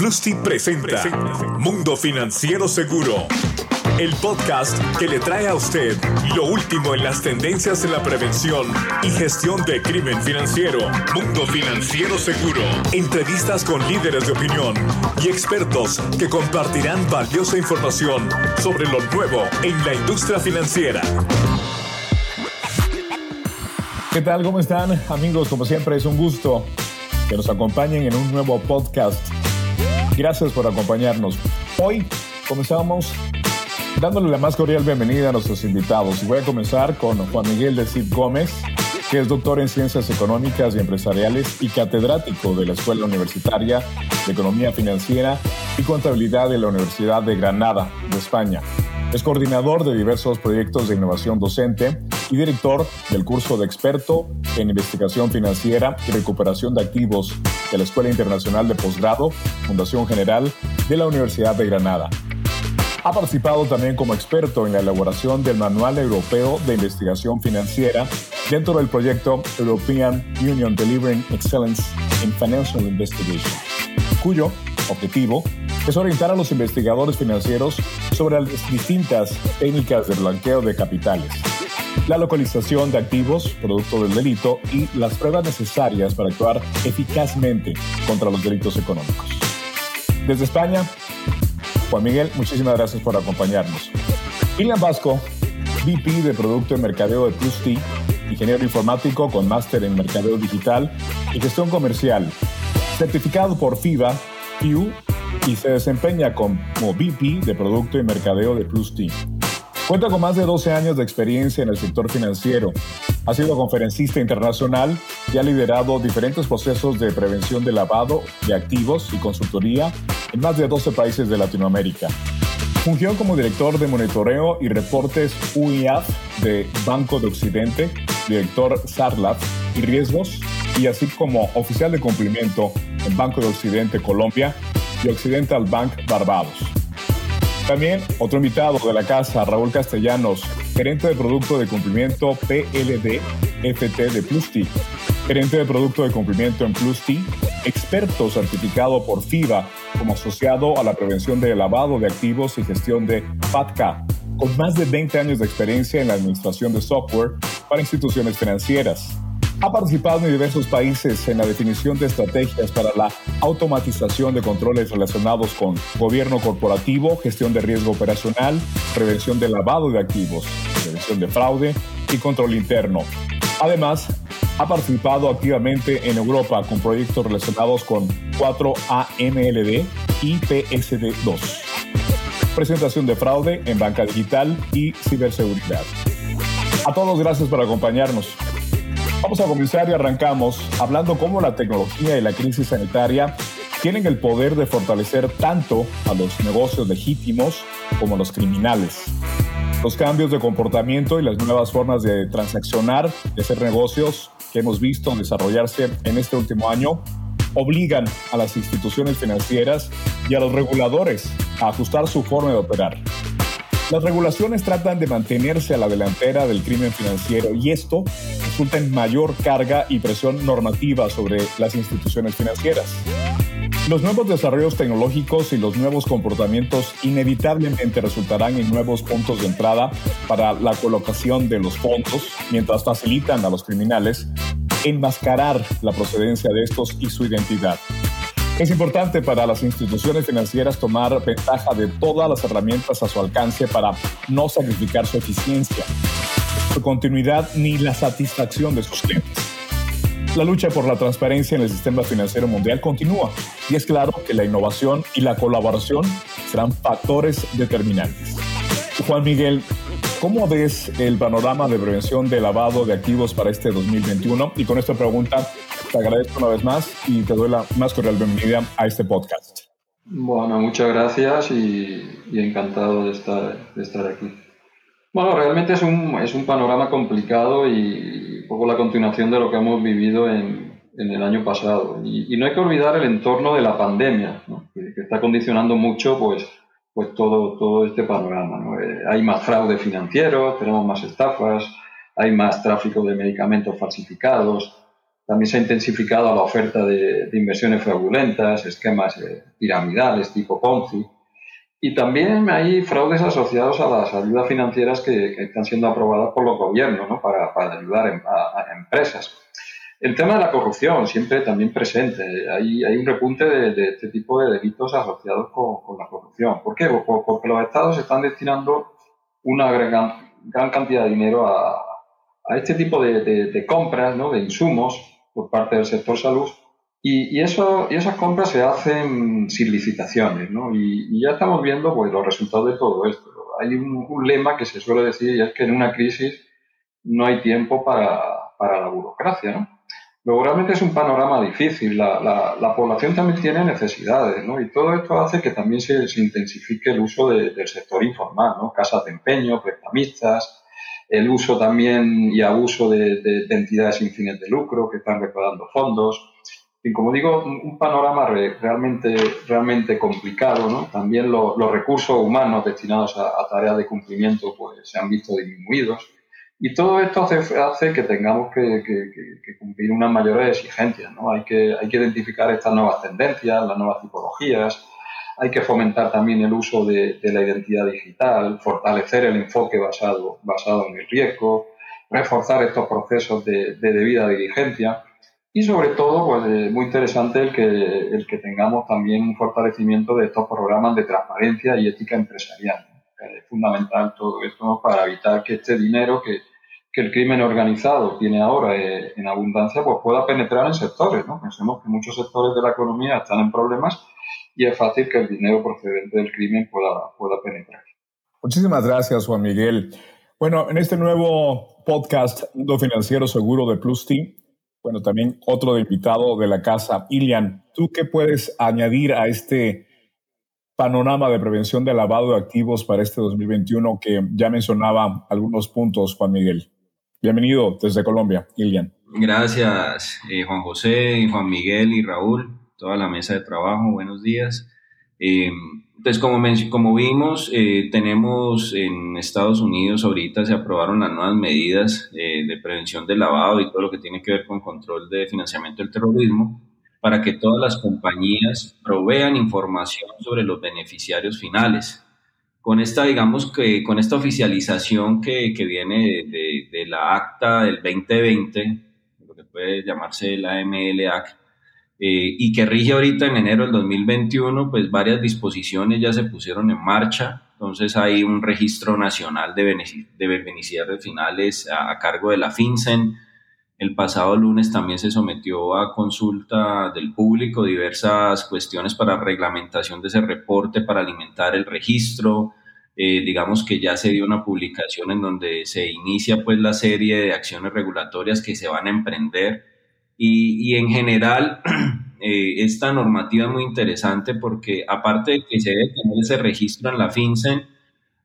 Plusty presenta Mundo Financiero Seguro, el podcast que le trae a usted lo último en las tendencias en la prevención y gestión de crimen financiero. Mundo Financiero Seguro, entrevistas con líderes de opinión y expertos que compartirán valiosa información sobre lo nuevo en la industria financiera. ¿Qué tal? ¿Cómo están? Amigos, como siempre es un gusto que nos acompañen en un nuevo podcast. Gracias por acompañarnos. Hoy comenzamos dándole la más cordial bienvenida a nuestros invitados. Voy a comenzar con Juan Miguel de Cid Gómez, que es doctor en Ciencias Económicas y Empresariales y catedrático de la Escuela Universitaria de Economía Financiera y Contabilidad de la Universidad de Granada, de España. Es coordinador de diversos proyectos de innovación docente y director del curso de experto en investigación financiera y recuperación de activos de la Escuela Internacional de Posgrado, Fundación General de la Universidad de Granada. Ha participado también como experto en la elaboración del Manual Europeo de Investigación Financiera dentro del proyecto European Union Delivering Excellence in Financial Investigation, cuyo objetivo es orientar a los investigadores financieros sobre las distintas técnicas de blanqueo de capitales la localización de activos producto del delito y las pruebas necesarias para actuar eficazmente contra los delitos económicos. Desde España, Juan Miguel, muchísimas gracias por acompañarnos. Ilian Vasco, VP de Producto en Mercadeo de Plus T, ingeniero informático con máster en Mercadeo Digital y Gestión Comercial, certificado por FIBA, FIU, y se desempeña como VP de Producto y Mercadeo de Plus T. Cuenta con más de 12 años de experiencia en el sector financiero. Ha sido conferencista internacional y ha liderado diferentes procesos de prevención de lavado de activos y consultoría en más de 12 países de Latinoamérica. Fungió como director de monitoreo y reportes UIAF de Banco de Occidente, director SARLAF y riesgos, y así como oficial de cumplimiento en Banco de Occidente Colombia y Occidental Bank Barbados. También otro invitado de la casa, Raúl Castellanos, gerente de producto de cumplimiento PLD FT de Plusti, gerente de producto de cumplimiento en Plusti, experto certificado por FIBA como asociado a la prevención de lavado de activos y gestión de FATCA, con más de 20 años de experiencia en la administración de software para instituciones financieras. Ha participado en diversos países en la definición de estrategias para la automatización de controles relacionados con gobierno corporativo, gestión de riesgo operacional, prevención de lavado de activos, prevención de fraude y control interno. Además, ha participado activamente en Europa con proyectos relacionados con 4AMLD y PSD2, presentación de fraude en banca digital y ciberseguridad. A todos gracias por acompañarnos. Vamos a comenzar y arrancamos hablando cómo la tecnología y la crisis sanitaria tienen el poder de fortalecer tanto a los negocios legítimos como a los criminales. Los cambios de comportamiento y las nuevas formas de transaccionar, de hacer negocios que hemos visto desarrollarse en este último año, obligan a las instituciones financieras y a los reguladores a ajustar su forma de operar. Las regulaciones tratan de mantenerse a la delantera del crimen financiero y esto resulta en mayor carga y presión normativa sobre las instituciones financieras. Los nuevos desarrollos tecnológicos y los nuevos comportamientos inevitablemente resultarán en nuevos puntos de entrada para la colocación de los fondos, mientras facilitan a los criminales enmascarar la procedencia de estos y su identidad. Es importante para las instituciones financieras tomar ventaja de todas las herramientas a su alcance para no sacrificar su eficiencia, su continuidad ni la satisfacción de sus clientes. La lucha por la transparencia en el sistema financiero mundial continúa y es claro que la innovación y la colaboración serán factores determinantes. Juan Miguel, ¿cómo ves el panorama de prevención de lavado de activos para este 2021? Y con esta pregunta te agradezco una vez más y te doy la más cordial bienvenida a este podcast. Bueno, muchas gracias y, encantado de estar, de estar aquí. Bueno, realmente es un, es un panorama complicado y un poco la continuación de lo que hemos vivido en, en el año pasado. Y, no hay que olvidar el entorno de la pandemia, que, está condicionando mucho pues, pues todo, todo este panorama. ¿no? Eh, hay más fraude financiero, tenemos más estafas, hay más tráfico de medicamentos falsificados, también se ha intensificado la oferta de, inversiones fraudulentas, esquemas eh, piramidales tipo Ponzi. Y también hay fraudes asociados a las ayudas financieras que, están siendo aprobadas por los gobiernos ¿no? para, para, ayudar a, empresas. El tema de la corrupción, siempre también presente. Hay, hay un repunte de, este tipo de delitos asociados con, la corrupción. ¿Por qué? Porque los estados están destinando una gran, cantidad de dinero a, a este tipo de, de, compras, ¿no? de insumos, por parte del sector salud. Y, eso, y esas compras se hacen sin licitaciones, ¿no? Y, ya estamos viendo pues, los resultados de todo esto. Hay un, lema que se suele decir y es que en una crisis no hay tiempo para, para la burocracia, ¿no? Luego realmente es un panorama difícil. La, la, la, población también tiene necesidades, ¿no? Y todo esto hace que también se, intensifique el uso del sector informal, ¿no? Casas de empeño, prestamistas, el uso también y abuso de, entidades sin fines de lucro que están recaudando fondos. Y como digo, un, panorama realmente, realmente complicado, ¿no? También los recursos humanos destinados a, tareas de cumplimiento pues, se han visto disminuidos. Y todo esto hace, que tengamos que, cumplir unas mayores exigencias, ¿no? Hay que, hay que identificar estas nuevas tendencias, las nuevas tipologías, hay que fomentar también el uso de, la identidad digital, fortalecer el enfoque basado, basado en el riesgo, reforzar estos procesos de, debida diligencia y sobre todo, pues eh, muy interesante el que, el que tengamos también un fortalecimiento de estos programas de transparencia y ética empresarial. Es fundamental todo esto para evitar que este dinero que, el crimen organizado tiene ahora eh, en abundancia, pues pueda penetrar en sectores. ¿no? Pensemos que muchos sectores de la economía están en problemas y es fácil que el dinero procedente del crimen pueda, pueda penetrar. Muchísimas gracias, Juan Miguel. Bueno, en este nuevo podcast Mundo Financiero Seguro de Plus Team, bueno, también otro de invitado de la casa, Ilian, ¿tú qué puedes añadir a este panorama de prevención de lavado de activos para este 2021 que ya mencionaba algunos puntos, Juan Miguel? Bienvenido desde Colombia, Ilian. Gracias, eh, Juan José, Juan Miguel y Raúl toda la mesa de trabajo, buenos días. Eh, pues como, como vimos, eh, tenemos en Estados Unidos ahorita se aprobaron las nuevas medidas eh, de prevención del lavado y todo lo que tiene que ver con control de financiamiento del terrorismo para que todas las compañías provean información sobre los beneficiarios finales. Con esta, digamos que con esta oficialización que, que viene de, de, la acta del 2020, lo que puede llamarse la MLAC, eh, y que rige ahorita en enero del 2021, pues varias disposiciones ya se pusieron en marcha. Entonces hay un registro nacional de, beneficiarios finales a, cargo de la FinCEN. El pasado lunes también se sometió a consulta del público diversas cuestiones para reglamentación de ese reporte, para alimentar el registro. Eh, digamos que ya se dio una publicación en donde se inicia pues la serie de acciones regulatorias que se van a emprender y, en general, eh, esta normativa es muy interesante porque aparte de que se debe tener ese registro en la FinCEN,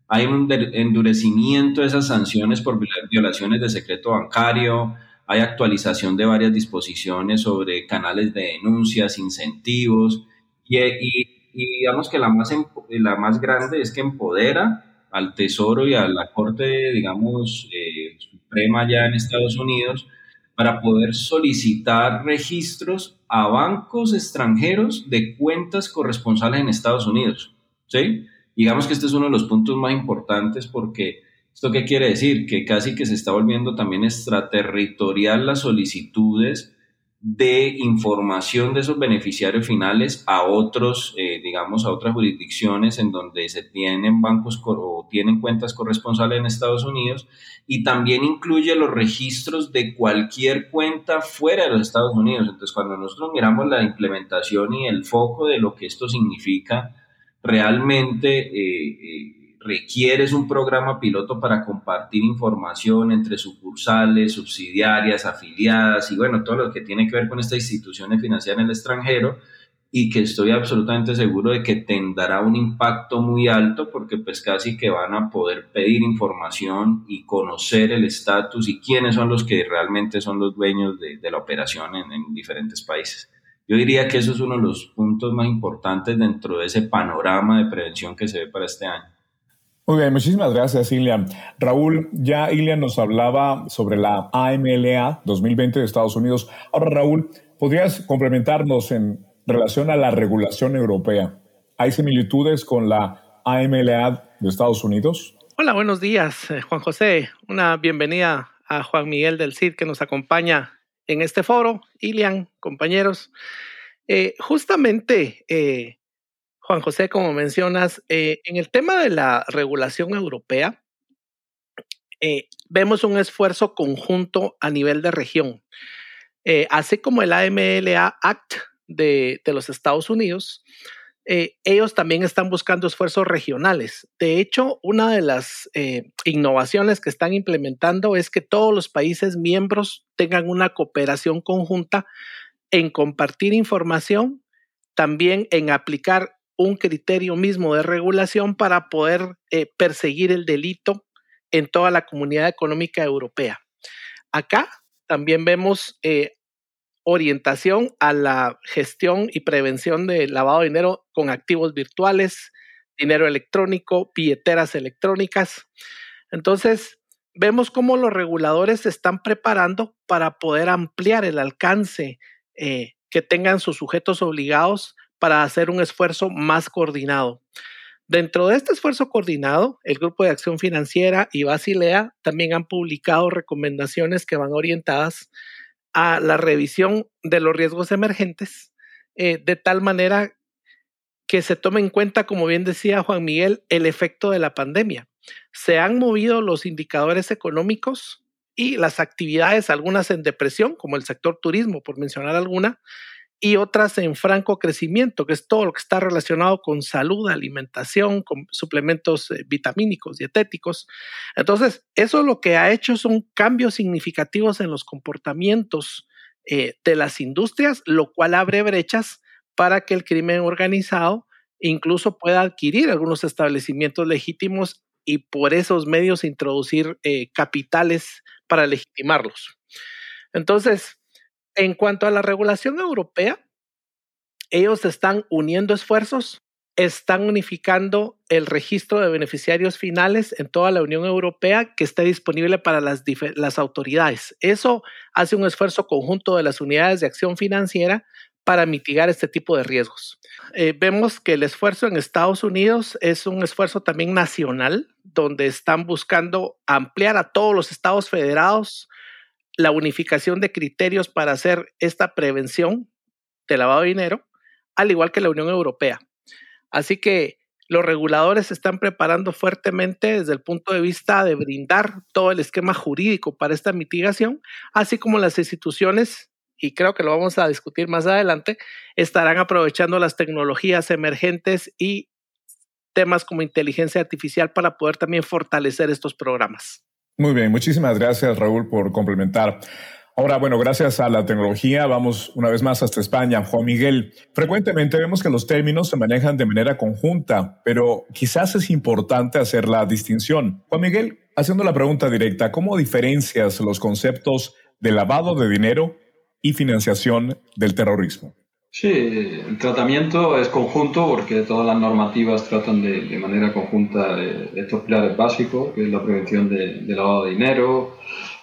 hay un endurecimiento de esas sanciones por violaciones de secreto bancario, hay actualización de varias disposiciones sobre canales de denuncias, incentivos, y, digamos que la más, la más grande es que empodera al Tesoro y a la Corte, digamos, eh, Suprema ya en Estados Unidos para poder solicitar registros a bancos extranjeros de cuentas corresponsales en Estados Unidos. ¿sí? Digamos que este es uno de los puntos más importantes porque ¿esto qué quiere decir? Que casi que se está volviendo también extraterritorial las solicitudes de información de esos beneficiarios finales a otros, eh, digamos, a otras jurisdicciones en donde se tienen bancos o tienen cuentas corresponsales en Estados Unidos y también incluye los registros de cualquier cuenta fuera de los Estados Unidos. Entonces, cuando nosotros miramos la implementación y el foco de lo que esto significa, realmente eh, eh, requieres un programa piloto para compartir información entre sucursales, subsidiarias, afiliadas y bueno, todo lo que tiene que ver con estas instituciones financieras en el extranjero y que estoy absolutamente seguro de que tendrá un impacto muy alto porque pues casi que van a poder pedir información y conocer el estatus y quiénes son los que realmente son los dueños de, la operación en, en diferentes países. Yo diría que eso es uno de los puntos más importantes dentro de ese panorama de prevención que se ve para este año. Muy bien, muchísimas gracias, Ilian. Raúl, ya Ilian nos hablaba sobre la AMLA 2020 de Estados Unidos. Ahora, Raúl, ¿podrías complementarnos en relación a la regulación europea? ¿Hay similitudes con la AMLA de Estados Unidos? Hola, buenos días, eh, Juan José. Una bienvenida a Juan Miguel del CID que nos acompaña en este foro. Ilian, compañeros. Eh, justamente, eh, Juan José, como mencionas, eh, en el tema de la regulación europea, eh, vemos un esfuerzo conjunto a nivel de región. Eh, así como el AMLA Act de, de los Estados Unidos, ellos también están buscando esfuerzos regionales. De hecho, una de las innovaciones que están implementando es que todos los países miembros tengan una cooperación conjunta en compartir información, también en aplicar un criterio mismo de regulación para poder eh, perseguir el delito en toda la comunidad económica europea. Acá también vemos eh, orientación a la gestión y prevención de lavado de dinero con activos virtuales, dinero electrónico, billeteras electrónicas. Entonces, vemos cómo los reguladores se están preparando para poder ampliar el alcance eh, que tengan sus sujetos obligados para hacer un esfuerzo más coordinado. Dentro de este esfuerzo coordinado, el Grupo de Acción Financiera y Basilea también han publicado recomendaciones que van orientadas a la revisión de los riesgos emergentes, eh, de tal manera que se tome en cuenta, como bien decía Juan Miguel, el efecto de la pandemia. Se han movido los indicadores económicos y las actividades, algunas en depresión, como el sector turismo, por mencionar alguna, y otras en franco crecimiento, que es todo lo que está relacionado con salud, alimentación, con suplementos eh, vitamínicos, dietéticos. Entonces, eso lo que ha hecho son cambios significativos en los comportamientos eh, de las industrias, lo cual abre brechas para que el crimen organizado incluso pueda adquirir algunos establecimientos legítimos y por esos medios introducir eh, capitales para legitimarlos. Entonces, en cuanto a la regulación europea, ellos están uniendo esfuerzos, están unificando el registro de beneficiarios finales en toda la Unión Europea que esté disponible para las, autoridades. Eso hace un esfuerzo conjunto de las unidades de acción financiera para mitigar este tipo de riesgos. Eh, vemos que el esfuerzo en Estados Unidos es un esfuerzo también nacional, donde están buscando ampliar a todos los estados federados la unificación de criterios para hacer esta prevención de lavado de dinero, al igual que la Unión Europea. Así que los reguladores se están preparando fuertemente desde el punto de vista de brindar todo el esquema jurídico para esta mitigación, así como las instituciones, y creo que lo vamos a discutir más adelante, estarán aprovechando las tecnologías emergentes y temas como inteligencia artificial para poder también fortalecer estos programas. Muy bien, muchísimas gracias Raúl por complementar. Ahora, bueno, gracias a la tecnología, vamos una vez más hasta España. Juan Miguel, frecuentemente vemos que los términos se manejan de manera conjunta, pero quizás es importante hacer la distinción. Juan Miguel, haciendo la pregunta directa, ¿cómo diferencias los conceptos de lavado de dinero y financiación del terrorismo? Sí, el tratamiento es conjunto porque todas las normativas tratan de, manera conjunta de, estos pilares básicos, que es la prevención de, lavado de dinero,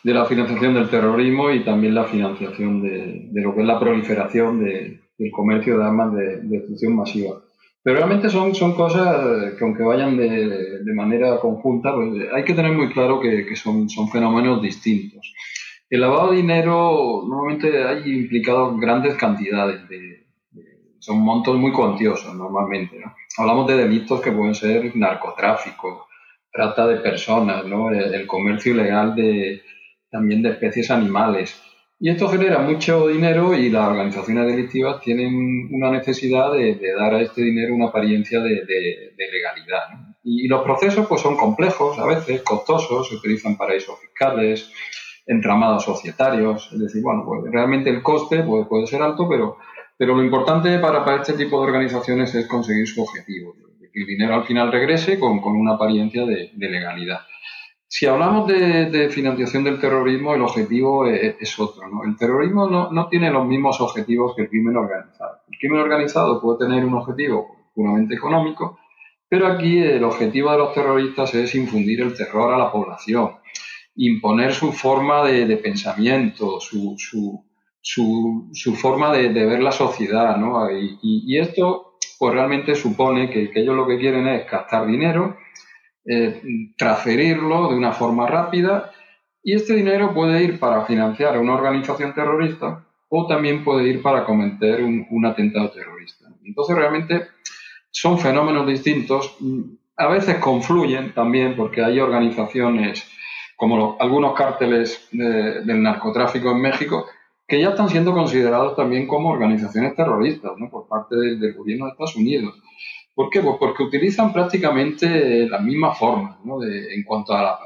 de la financiación del terrorismo y también la financiación de, lo que es la proliferación del comercio de armas de, destrucción masiva. Pero realmente son, son cosas que aunque vayan de, manera conjunta, pues hay que tener muy claro que, que son, fenómenos distintos. El lavado de dinero normalmente hay implicados grandes cantidades de, son montos muy cuantiosos normalmente. ¿no? Hablamos de delitos que pueden ser narcotráfico, trata de personas, ¿no? el, comercio ilegal de, también de especies animales. Y esto genera mucho dinero y las organizaciones delictivas tienen una necesidad de, dar a este dinero una apariencia de, legalidad. Y, los procesos pues, son complejos, a veces costosos, se utilizan paraísos fiscales, entramados societarios. Es decir, bueno, pues realmente el coste puede, puede ser alto, pero pero lo importante para, para este tipo de organizaciones es conseguir su objetivo, que el dinero al final regrese con, con una apariencia de, de, legalidad. Si hablamos de, de, financiación del terrorismo, el objetivo es, es otro. ¿no? El terrorismo no, no, tiene los mismos objetivos que el crimen organizado. El crimen organizado puede tener un objetivo puramente económico, Pero aquí el objetivo de los terroristas es infundir el terror a la población, imponer su forma de, pensamiento, su, su, forma de, ver la sociedad, ¿no? Y, esto, pues realmente supone que, ellos lo que quieren es gastar dinero, eh, transferirlo de una forma rápida y este dinero puede ir para financiar a una organización terrorista o también puede ir para cometer un, atentado terrorista. Entonces realmente son fenómenos distintos, a veces confluyen también porque hay organizaciones como algunos cárteles del narcotráfico en México que ya están siendo considerados también como organizaciones terroristas ¿no? por parte del, gobierno de Estados Unidos. ¿Por qué? Pues porque utilizan prácticamente la misma forma ¿no? en cuanto a,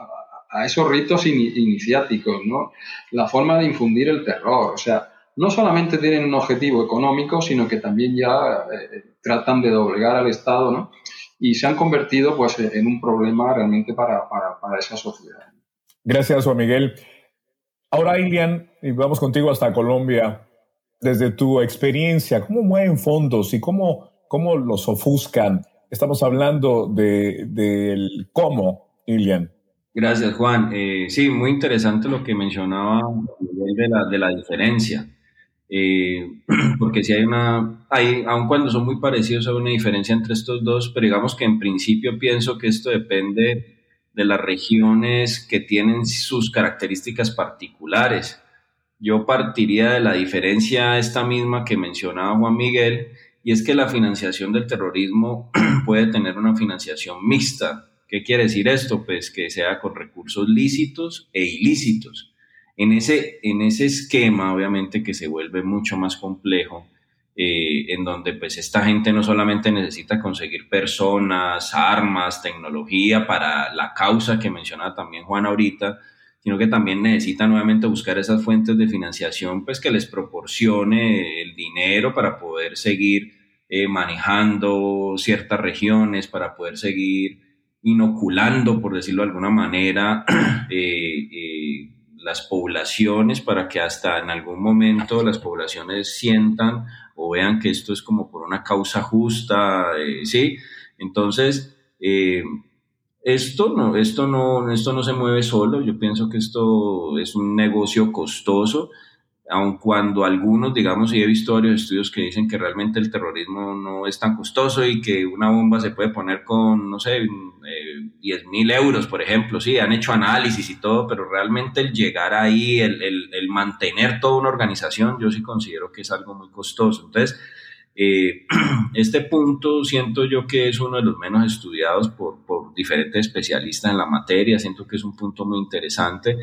a, esos ritos iniciáticos, ¿no? la forma de infundir el terror. O sea, no solamente tienen un objetivo económico, sino que también ya eh, tratan de doblegar al Estado, ¿no? Y se han convertido pues en un problema realmente para, para, para esa sociedad. Gracias, Juan Miguel. Ahora, Ilian, y vamos contigo hasta Colombia. Desde tu experiencia, ¿cómo mueven fondos y cómo, cómo los ofuscan? Estamos hablando del de, cómo, Ilian. Gracias, Juan. Eh, sí, muy interesante lo que mencionaba de la, de la diferencia. Eh, porque si hay una, hay, aun cuando son muy parecidos, hay una diferencia entre estos dos, pero digamos que en principio pienso que esto depende de las regiones que tienen sus características particulares. Yo partiría de la diferencia esta misma que mencionaba Juan Miguel, y es que la financiación del terrorismo puede tener una financiación mixta. ¿Qué quiere decir esto? Pues que sea con recursos lícitos e ilícitos. En ese, en ese esquema, obviamente, que se vuelve mucho más complejo, eh, en donde pues esta gente no solamente necesita conseguir personas, armas, tecnología para la causa que mencionaba también Juan ahorita, sino que también necesita nuevamente buscar esas fuentes de financiación pues que les proporcione el dinero para poder seguir eh, manejando ciertas regiones, para poder seguir inoculando, por decirlo de alguna manera, eh, las poblaciones para que hasta en algún momento las poblaciones sientan o vean que esto es como por una causa justa, eh, ¿sí? Entonces, eh, esto no, esto no, esto no se mueve solo. Yo pienso que esto es un negocio costoso aun cuando algunos, digamos, y he visto varios estudios que dicen que realmente el terrorismo no es tan costoso y que una bomba se puede poner con, no sé, 10 eh, mil euros, por ejemplo, sí, han hecho análisis y todo, pero realmente el llegar ahí, el, el, mantener toda una organización, yo sí considero que es algo muy costoso. Entonces, eh, este punto siento yo que es uno de los menos estudiados por, por diferentes especialistas en la materia, siento que es un punto muy interesante.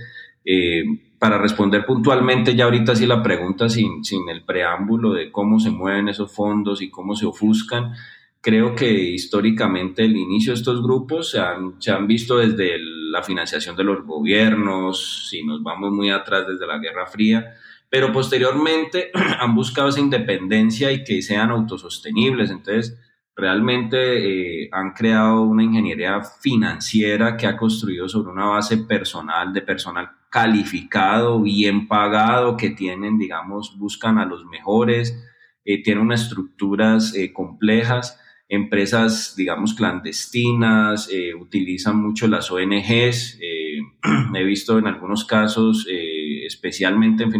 Eh, para responder puntualmente ya ahorita sí la pregunta sin, sin el preámbulo de cómo se mueven esos fondos y cómo se ofuscan, creo que históricamente el inicio de estos grupos se han, se han visto desde la financiación de los gobiernos, si nos vamos muy atrás desde la Guerra Fría, pero posteriormente han buscado esa independencia y que sean autosostenibles. Entonces, realmente eh, han creado una ingeniería financiera que ha construido sobre una base personal, de personal calificado, bien pagado, que tienen, digamos, buscan a los mejores, eh, tienen unas estructuras eh, complejas, empresas, digamos, clandestinas, eh, utilizan mucho las ONGs. he visto en algunos casos, especialmente en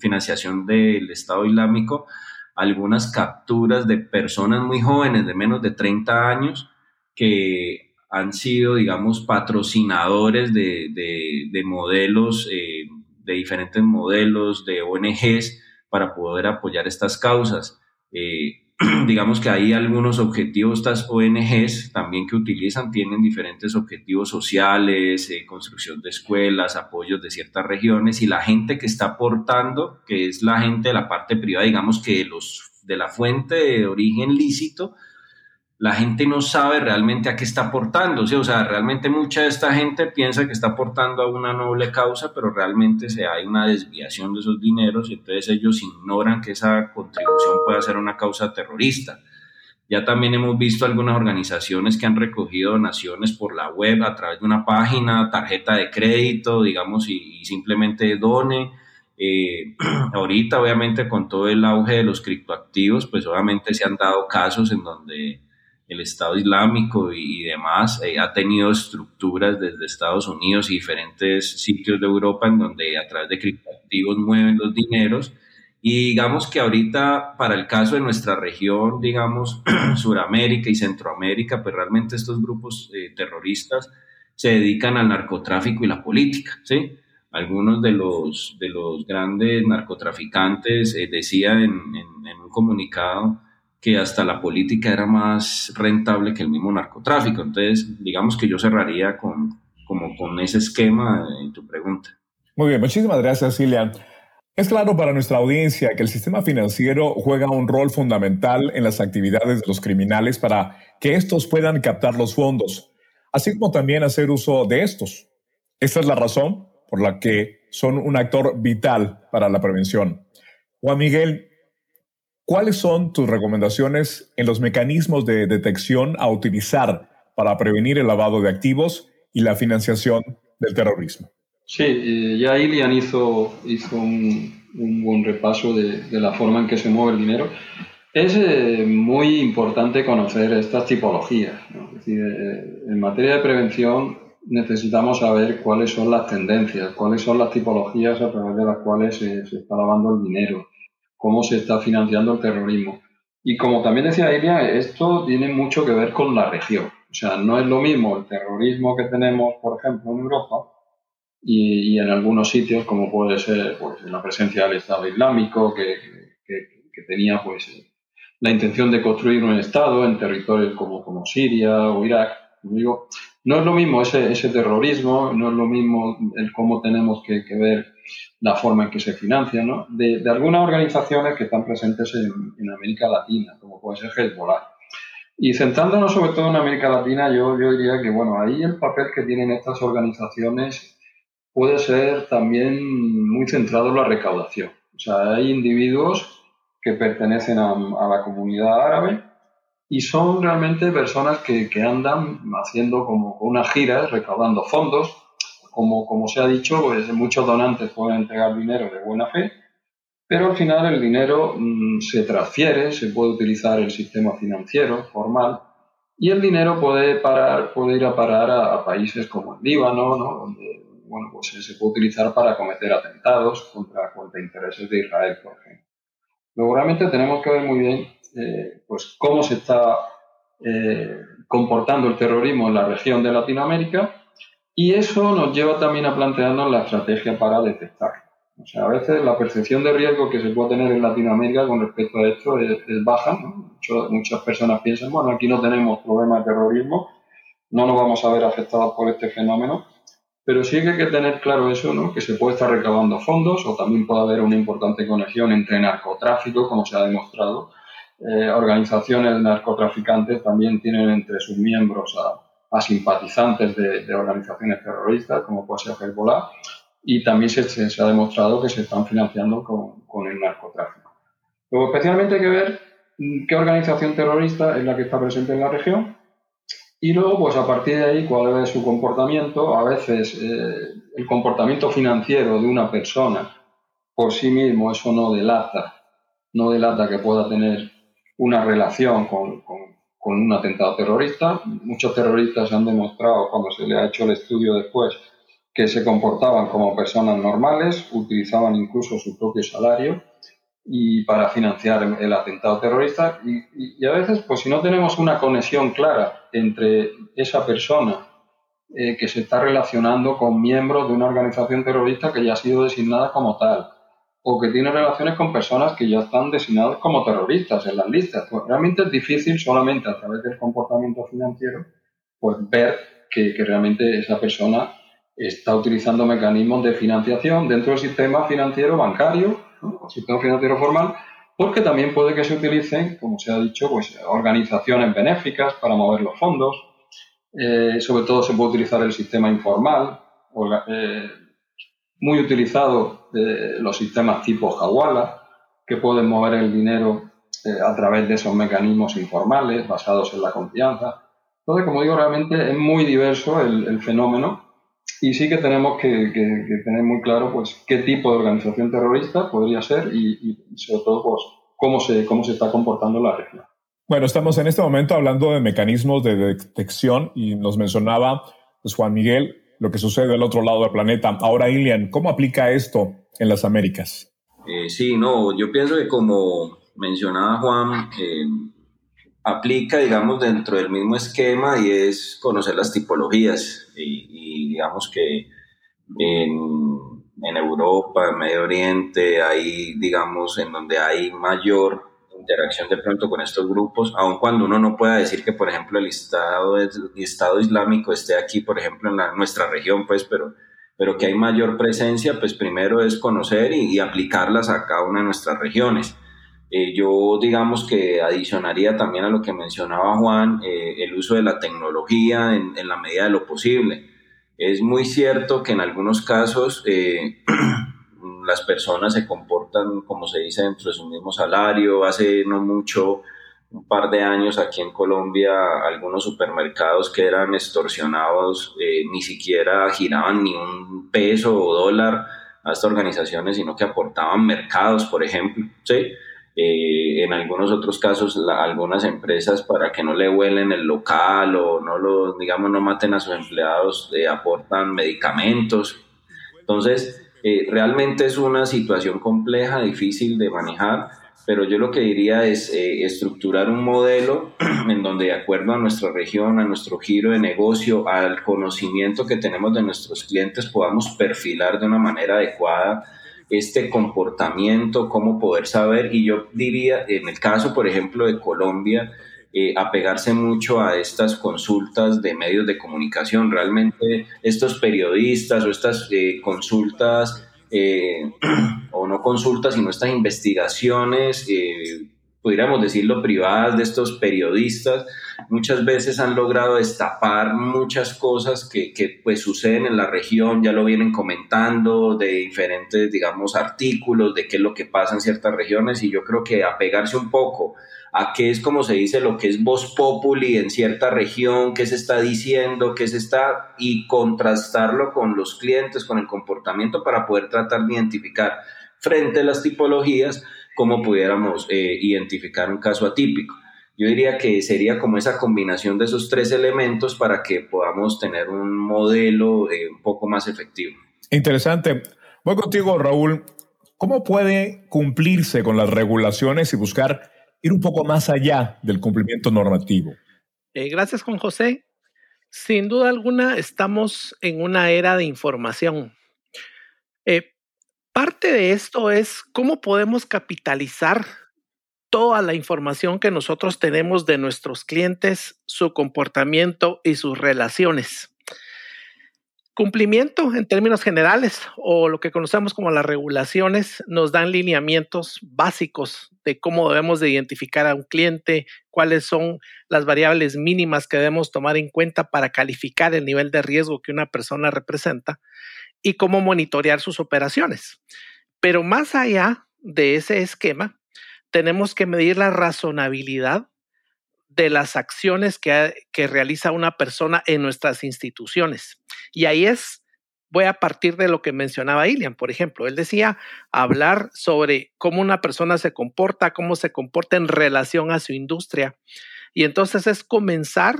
financiación del Estado Islámico, algunas capturas de personas muy jóvenes, de menos de 30 años, que han sido, digamos, patrocinadores de, de, modelos, eh, de diferentes modelos, de ONGs, para poder apoyar estas causas. Eh, digamos que hay algunos objetivos, estas ONGs también que utilizan, tienen diferentes objetivos sociales, eh, construcción de escuelas, apoyos de ciertas regiones, y la gente que está aportando, que es la gente de la parte privada, digamos que los, de la fuente de origen lícito, la gente no sabe realmente a qué está aportando, o sea, realmente mucha de esta gente piensa que está aportando a una noble causa, pero realmente se hay una desviación de esos dineros y entonces ellos ignoran que esa contribución puede ser una causa terrorista. Ya también hemos visto algunas organizaciones que han recogido donaciones por la web a través de una página, tarjeta de crédito, digamos, y, simplemente done. Eh, ahorita, obviamente, con todo el auge de los criptoactivos, pues obviamente se han dado casos en donde el Estado Islámico y, demás, eh, ha tenido estructuras desde Estados Unidos y diferentes sitios de Europa en donde a través de criptoactivos mueven los dineros. Y digamos que ahorita, para el caso de nuestra región, digamos, Suramérica y Centroamérica, pues realmente estos grupos eh, terroristas se dedican al narcotráfico y la política, ¿sí? Algunos de los, de los grandes narcotraficantes eh, decían en, en un comunicado que hasta la política era más rentable que el mismo narcotráfico. Entonces, digamos que yo cerraría con, como con ese esquema en tu pregunta. Muy bien, muchísimas gracias, Cilian. Es claro para nuestra audiencia que el sistema financiero juega un rol fundamental en las actividades de los criminales para que estos puedan captar los fondos, así como también hacer uso de estos. Esta es la razón por la que son un actor vital para la prevención. Juan Miguel, ¿Cuáles son tus recomendaciones en los mecanismos de detección a utilizar para prevenir el lavado de activos y la financiación del terrorismo? Sí, ya Ilian hizo, hizo un, buen repaso de, la forma en que se mueve el dinero. Es eh, muy importante conocer estas tipologías. Eh, en materia de prevención necesitamos saber cuáles son las tendencias, cuáles son las tipologías a través de las cuales se está lavando el dinero cómo se está financiando el terrorismo. Y como también decía Ilia, esto tiene mucho que ver con la región. O sea, no es lo mismo el terrorismo que tenemos, por ejemplo, en Europa y, en algunos sitios, como puede ser pues, la presencia del Estado Islámico, que, tenía pues la intención de construir un Estado en territorios como, como Siria o Irak. Digo, no es lo mismo ese, ese terrorismo, no es lo mismo el cómo tenemos que, que ver la forma en que se financia, ¿no? De, algunas organizaciones que están presentes en, América Latina, como puede ser Hezbollah. Y centrándonos sobre todo en América Latina, yo, yo diría que, bueno, ahí el papel que tienen estas organizaciones puede ser también muy centrado en la recaudación. O sea, hay individuos que pertenecen a, la comunidad árabe y son realmente personas que, que andan haciendo como unas giras, recaudando fondos como, como se ha dicho, pues muchos donantes pueden entregar dinero de buena fe, pero al final el dinero mm, se transfiere, se puede utilizar el sistema financiero formal y el dinero puede, parar, puede ir a parar a, países como el Líbano, ¿no? donde bueno, pues se puede utilizar para cometer atentados contra, contra intereses de Israel, por ejemplo. Luego realmente tenemos que ver muy bien eh, pues cómo se está eh, comportando el terrorismo en la región de Latinoamérica y eso nos lleva también a plantearnos la estrategia para detectarlo. O sea, a veces la percepción de riesgo que se puede tener en Latinoamérica con respecto a esto es, baja. muchas personas piensan, bueno, aquí no tenemos problemas de terrorismo, no nos vamos a ver afectados por este fenómeno. Pero sí que hay que tener claro eso, ¿no? que se puede estar recabando fondos o también puede haber una importante conexión entre narcotráfico, como se ha demostrado. Eh, organizaciones narcotraficantes también tienen entre sus miembros a, a simpatizantes de, organizaciones terroristas, como puede ser Hezbollah, y también se, se, ha demostrado que se están financiando con, con, el narcotráfico. Luego, especialmente hay que ver qué organización terrorista es la que está presente en la región y luego, pues a partir de ahí, cuál es su comportamiento. A veces eh, el comportamiento financiero de una persona por sí mismo, eso no delata, no delata que pueda tener una relación con, con con un atentado terrorista. Muchos terroristas han demostrado, cuando se le ha hecho el estudio después, que se comportaban como personas normales, utilizaban incluso su propio salario y para financiar el atentado terrorista. Y, a veces, pues si no tenemos una conexión clara entre esa persona eh, que se está relacionando con miembros de una organización terrorista que ya ha sido designada como tal, o que tiene relaciones con personas que ya están designadas como terroristas en las listas. Pues realmente es difícil solamente a través del comportamiento financiero pues ver que, realmente esa persona está utilizando mecanismos de financiación dentro del sistema financiero bancario, el sistema financiero formal, porque también puede que se utilicen, como se ha dicho, pues organizaciones benéficas para mover los fondos. Eh, sobre todo se puede utilizar el sistema informal, eh, muy utilizado eh, los sistemas tipo Hawala, que pueden mover el dinero eh, a través de esos mecanismos informales basados en la confianza. Entonces, como digo, realmente es muy diverso el, fenómeno y sí que tenemos que, tener muy claro pues, qué tipo de organización terrorista podría ser y, sobre todo pues, cómo, se, cómo se está comportando la región. Bueno, estamos en este momento hablando de mecanismos de detección y nos mencionaba pues, Juan Miguel lo que sucede al otro lado del planeta. Ahora, Ilian, ¿cómo aplica esto en las Américas? Eh, sí, no, yo pienso que como mencionaba Juan, eh, aplica, digamos, dentro del mismo esquema y es conocer las tipologías y, digamos que en, en, Europa, en Medio Oriente, ahí, digamos, en donde hay mayor interacción de pronto con estos grupos, aun cuando uno no pueda decir que, por ejemplo, el Estado, el Estado Islámico esté aquí, por ejemplo, en la, nuestra región, pues, pero, pero que hay mayor presencia, pues primero es conocer y aplicarlas a cada una de nuestras regiones. Eh, yo digamos que adicionaría también a lo que mencionaba Juan, eh, el uso de la tecnología en, en, la medida de lo posible. Es muy cierto que en algunos casos eh, las personas se comportan, como se dice, dentro de su mismo salario. Hace no mucho, un par de años aquí en Colombia, algunos supermercados que eran extorsionados ni siquiera giraban ni un peso o dólar a estas organizaciones, sino que aportaban mercados, por ejemplo. ¿sí? Eh, en algunos otros casos algunas empresas para que no le huelen el local o no lo digamos no maten a sus empleados eh, aportan medicamentos entonces eh, realmente es una situación compleja difícil de manejar pero yo lo que diría es estructurar un modelo en donde de acuerdo a nuestra región, a nuestro giro de negocio, al conocimiento que tenemos de nuestros clientes, podamos perfilar de una manera adecuada este comportamiento, cómo poder saber, y yo diría, en el caso, por ejemplo, de Colombia, eh, apegarse mucho a estas consultas de medios de comunicación. Realmente estos periodistas o estas eh, consultas, eh, o no consultas, sino estas investigaciones, pudiéramos decirlo, privadas de estos periodistas, muchas veces han logrado destapar muchas cosas que, que, pues suceden en la región, ya lo vienen comentando de diferentes, digamos, artículos de qué es lo que pasa en ciertas regiones y yo creo que apegarse un poco a qué es como se dice lo que es voz populi en cierta región, qué se está diciendo, qué se está y contrastarlo con los clientes, con el comportamiento para poder tratar de identificar frente a las tipologías cómo pudiéramos eh, identificar un caso atípico. Yo diría que sería como esa combinación de esos tres elementos para que podamos tener un modelo eh, un poco más efectivo. Interesante. Voy contigo, Raúl. ¿Cómo puede cumplirse con las regulaciones y buscar ir un poco más allá del cumplimiento normativo? Eh, gracias, Juan José. Sin duda alguna, estamos en una era de información. Eh, parte de esto es cómo podemos capitalizar toda la información que nosotros tenemos de nuestros clientes, su comportamiento y sus relaciones. Cumplimiento en términos generales o lo que conocemos como las regulaciones nos dan lineamientos básicos de cómo debemos de identificar a un cliente, cuáles son las variables mínimas que debemos tomar en cuenta para calificar el nivel de riesgo que una persona representa y cómo monitorear sus operaciones. Pero más allá de ese esquema, tenemos que medir la razonabilidad de las acciones que, que, realiza una persona en nuestras instituciones. Y ahí es, voy a partir de lo que mencionaba Ilian, por ejemplo. Él decía hablar sobre cómo una persona se comporta, cómo se comporta en relación a su industria. Y entonces es comenzar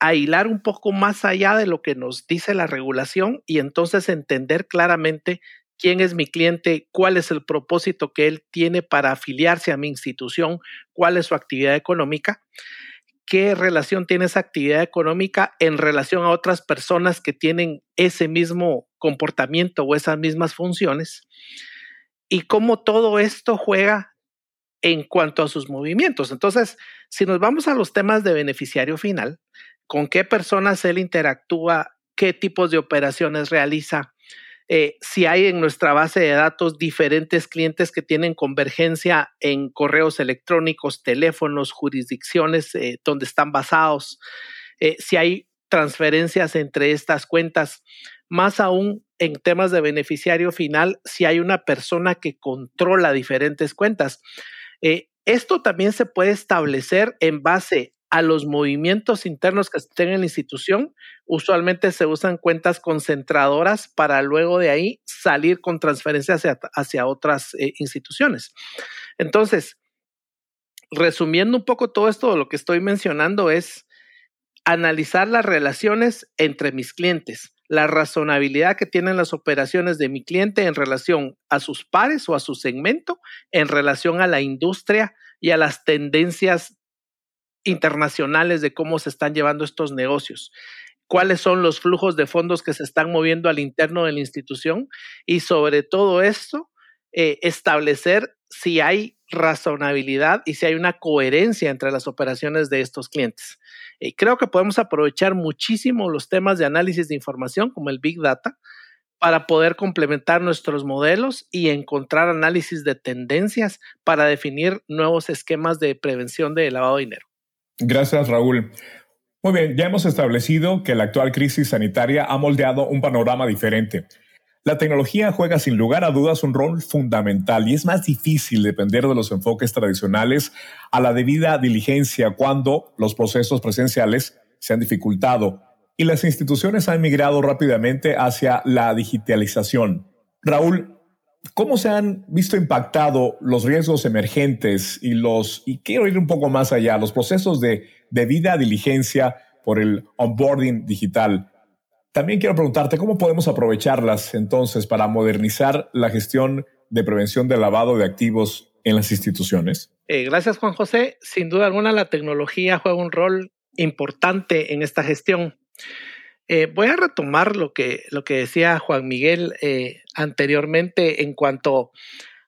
a hilar un poco más allá de lo que nos dice la regulación y entonces entender claramente quién es mi cliente, cuál es el propósito que él tiene para afiliarse a mi institución, cuál es su actividad económica, qué relación tiene esa actividad económica en relación a otras personas que tienen ese mismo comportamiento o esas mismas funciones y cómo todo esto juega en cuanto a sus movimientos. Entonces, si nos vamos a los temas de beneficiario final, con qué personas él interactúa, qué tipos de operaciones realiza, eh, si hay en nuestra base de datos diferentes clientes que tienen convergencia en correos electrónicos, teléfonos, jurisdicciones eh, donde están basados, eh, si hay transferencias entre estas cuentas, más aún en temas de beneficiario final, si hay una persona que controla diferentes cuentas. esto también se puede establecer en base a los movimientos internos que estén en la institución, usualmente se usan cuentas concentradoras para luego de ahí salir con transferencias hacia, otras eh, instituciones. Entonces, resumiendo un poco todo esto, lo que estoy mencionando es analizar las relaciones entre mis clientes, la razonabilidad que tienen las operaciones de mi cliente en relación a sus pares o a su segmento, en relación a la industria y a las tendencias internacionales de cómo se están llevando estos negocios cuáles son los flujos de fondos que se están moviendo al interno de la institución y sobre todo esto, eh, establecer si hay razonabilidad y si hay una coherencia entre las operaciones de estos clientes. Y creo que podemos aprovechar muchísimo los temas de análisis de información como el Big Data para poder complementar nuestros modelos y encontrar análisis de tendencias para definir nuevos esquemas de prevención de lavado de dinero. Gracias, Raúl. Muy bien, ya hemos establecido que la actual crisis sanitaria ha moldeado un panorama diferente. La tecnología juega sin lugar a dudas un rol fundamental y es más difícil depender de los enfoques tradicionales a la debida diligencia cuando los procesos presenciales se han dificultado y las instituciones han migrado rápidamente hacia la digitalización. Raúl, ¿cómo se han visto impactados los riesgos emergentes y los, y quiero ir un poco más allá, los procesos de debida diligencia por el onboarding digital? También quiero preguntarte cómo podemos aprovecharlas entonces para modernizar la gestión de prevención del lavado de activos en las instituciones. Eh, gracias, Juan José. Sin duda alguna, la tecnología juega un rol importante en esta gestión. Eh, voy a retomar lo que, lo que decía Juan Miguel eh, anteriormente en cuanto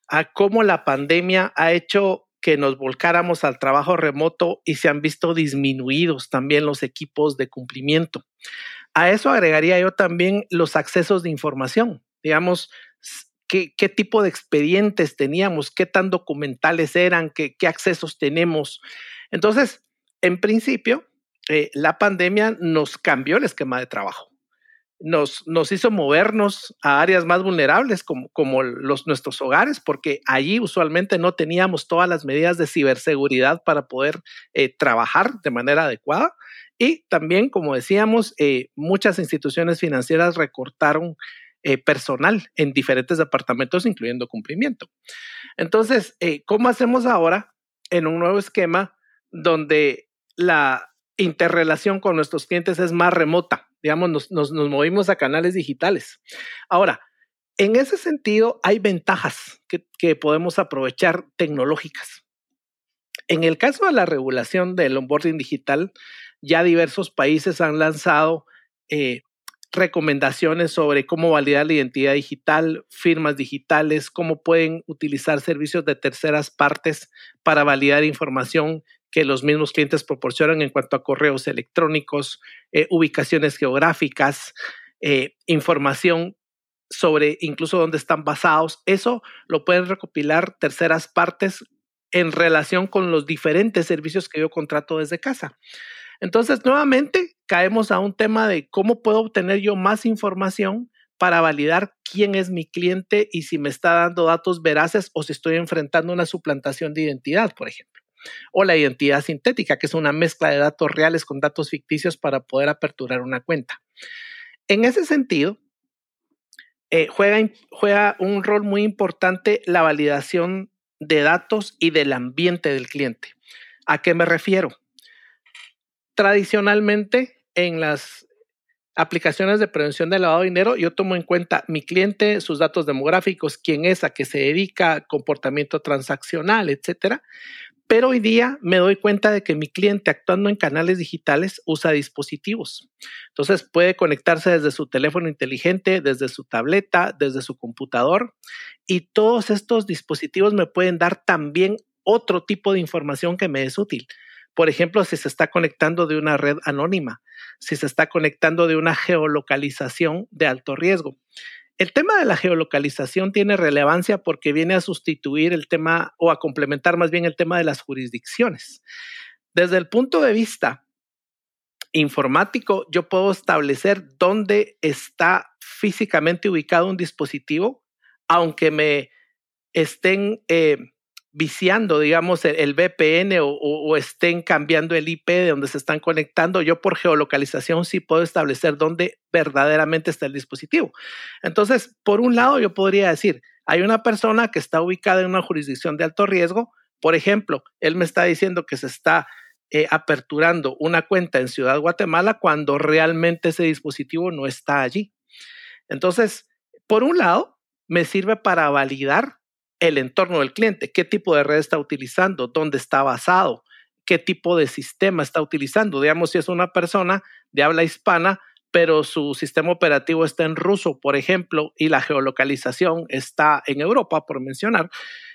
a cómo la pandemia ha hecho que nos volcáramos al trabajo remoto y se han visto disminuidos también los equipos de cumplimiento. A eso agregaría yo también los accesos de información, digamos, qué, qué tipo de expedientes teníamos, qué tan documentales eran, qué, qué accesos tenemos. Entonces, en principio, eh, la pandemia nos cambió el esquema de trabajo. Nos, nos, hizo movernos a áreas más vulnerables como, como los, nuestros hogares, porque allí usualmente no teníamos todas las medidas de ciberseguridad para poder eh, trabajar de manera adecuada. Y también, como decíamos, eh, muchas instituciones financieras recortaron personal en diferentes departamentos, incluyendo cumplimiento. Entonces, ¿cómo hacemos ahora en un nuevo esquema donde la interrelación con nuestros clientes es más remota? Digamos, nos, nos, nos movimos a canales digitales. Ahora, en ese sentido, hay ventajas que, que podemos aprovechar tecnológicas. En el caso de la regulación del onboarding digital, ya diversos países han lanzado eh, recomendaciones sobre cómo validar la identidad digital, firmas digitales, cómo pueden utilizar servicios de terceras partes para validar información que los mismos clientes proporcionan en cuanto a correos electrónicos, eh, ubicaciones geográficas, eh, información sobre incluso dónde están basados. Eso lo pueden recopilar terceras partes en relación con los diferentes servicios que yo contrato desde casa. Entonces, nuevamente, caemos a un tema de cómo puedo obtener yo más información para validar quién es mi cliente y si me está dando datos veraces o si estoy enfrentando una suplantación de identidad, por ejemplo. O la identidad sintética, que es una mezcla de datos reales con datos ficticios para poder aperturar una cuenta. En ese sentido, eh, juega, juega un rol muy importante la validación de datos y del ambiente del cliente. ¿A qué me refiero? tradicionalmente en las aplicaciones de prevención de lavado de dinero, yo tomo en cuenta mi cliente, sus datos demográficos, quién es, a qué se dedica, comportamiento transaccional, etcétera. Pero hoy día me doy cuenta de que mi cliente actuando en canales digitales usa dispositivos. Entonces puede conectarse desde su teléfono inteligente, desde su tableta, desde su computador y todos estos dispositivos me pueden dar también otro tipo de información que me es útil. Por ejemplo, si se está conectando de una red anónima, si se está conectando de una geolocalización de alto riesgo. El tema de la geolocalización tiene relevancia porque viene a sustituir el tema o a complementar más bien el tema de las jurisdicciones. Desde el punto de vista informático, yo puedo establecer dónde está físicamente ubicado un dispositivo, aunque me estén eh, viciando, digamos, el, VPN o, estén cambiando el IP de donde se están conectando, yo por geolocalización sí puedo establecer dónde verdaderamente está el dispositivo. Entonces, por un lado, yo podría decir, hay una persona que está ubicada en una jurisdicción de alto riesgo, Por ejemplo, él me está diciendo que se está eh, aperturando una cuenta en Ciudad Guatemala cuando realmente ese dispositivo no está allí. Entonces, por un lado, me sirve para validar el entorno del cliente, qué tipo de red está utilizando, dónde está basado, qué tipo de sistema está utilizando. Digamos, si es una persona de habla hispana, pero su sistema operativo está en ruso, por ejemplo, y la geolocalización está en Europa, por mencionar,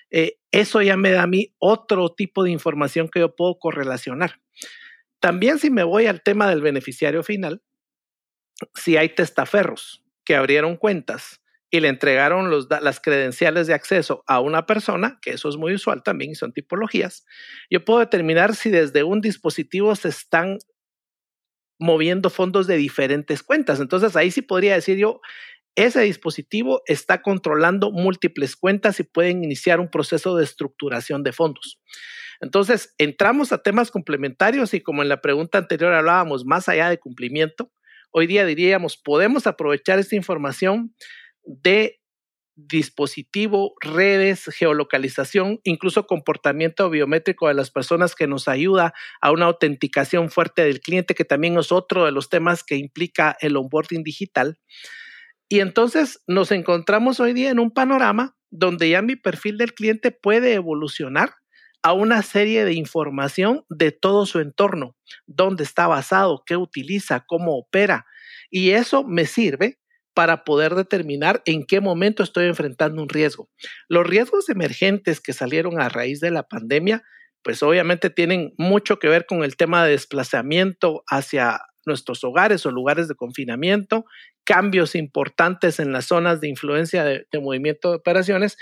eh, eso ya me da a mí otro tipo de información que yo puedo correlacionar. También si me voy al tema del beneficiario final, si hay testaferros que abrieron cuentas y le entregaron las credenciales de acceso a una persona, que eso es muy usual también son tipologías, yo puedo determinar si desde un dispositivo se están moviendo fondos de diferentes cuentas. Entonces ahí sí podría decir yo, ese dispositivo está controlando múltiples cuentas y pueden iniciar un proceso de estructuración de fondos. Entonces, entramos a temas complementarios y como en la pregunta anterior hablábamos más allá de cumplimiento, hoy día diríamos, podemos aprovechar esta información de dispositivo, redes, geolocalización, incluso comportamiento biométrico de las personas que nos ayuda a una autenticación fuerte del cliente, que también es otro de los temas que implica el onboarding digital. Y entonces nos encontramos hoy día en un panorama donde ya mi perfil del cliente puede evolucionar a una serie de información de todo su entorno, dónde está basado, qué utiliza, cómo opera. Y eso me sirve para poder determinar en qué momento estoy enfrentando un riesgo. Los riesgos emergentes que salieron a raíz de la pandemia, pues obviamente tienen mucho que ver con el tema de desplazamiento hacia nuestros hogares o lugares de confinamiento, cambios importantes en las zonas de influencia de, movimiento de operaciones,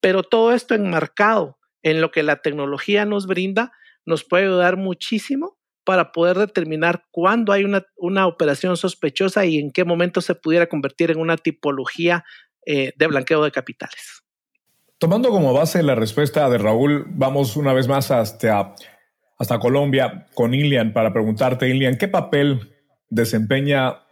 pero todo esto enmarcado en lo que la tecnología nos brinda, nos puede ayudar muchísimo para poder determinar cuándo hay una, una, operación sospechosa y en qué momento se pudiera convertir en una tipología eh, de blanqueo de capitales. Tomando como base la respuesta de Raúl, vamos una vez más hasta, hasta Colombia con Ilian para preguntarte, Ilian, ¿qué papel desempeña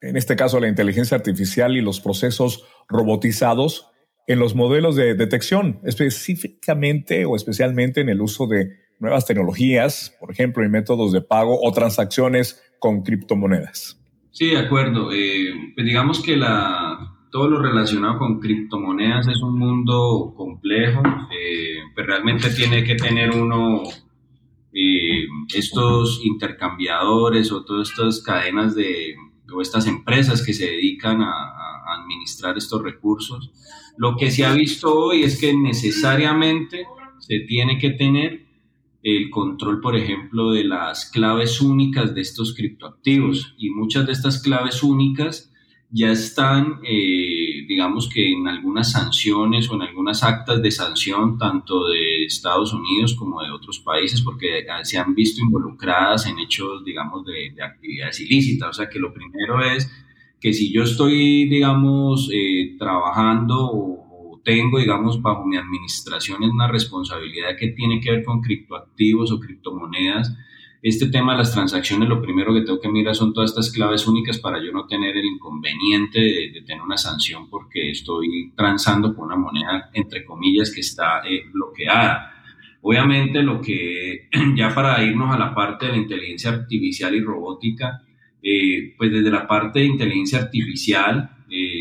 en este caso la inteligencia artificial y los procesos robotizados en los modelos de detección, específicamente o especialmente en el uso de nuevas tecnologías, por ejemplo, y métodos de pago o transacciones con criptomonedas. Sí, de acuerdo. Eh, pues digamos que la, todo lo relacionado con criptomonedas es un mundo complejo, eh, pues realmente tiene que tener uno eh, estos intercambiadores o todas estas cadenas de, o estas empresas que se dedican a, a administrar estos recursos. Lo que se ha visto hoy es que necesariamente se tiene que tener el control, por ejemplo, de las claves únicas de estos criptoactivos. Y muchas de estas claves únicas ya están, eh, digamos que en algunas sanciones o en algunas actas de sanción, tanto de Estados Unidos como de otros países, porque se han visto involucradas en hechos, digamos, de, actividades ilícitas. O sea que lo primero es que si yo estoy, digamos, eh, trabajando o tengo, digamos, bajo mi administración es una responsabilidad que tiene que ver con criptoactivos o criptomonedas. Este tema de las transacciones, lo primero que tengo que mirar son todas estas claves únicas para yo no tener el inconveniente de, tener una sanción porque estoy transando con una moneda, entre comillas, que está eh, bloqueada. Obviamente, lo que ya para irnos a la parte de la inteligencia artificial y robótica, eh, pues desde la parte de inteligencia artificial,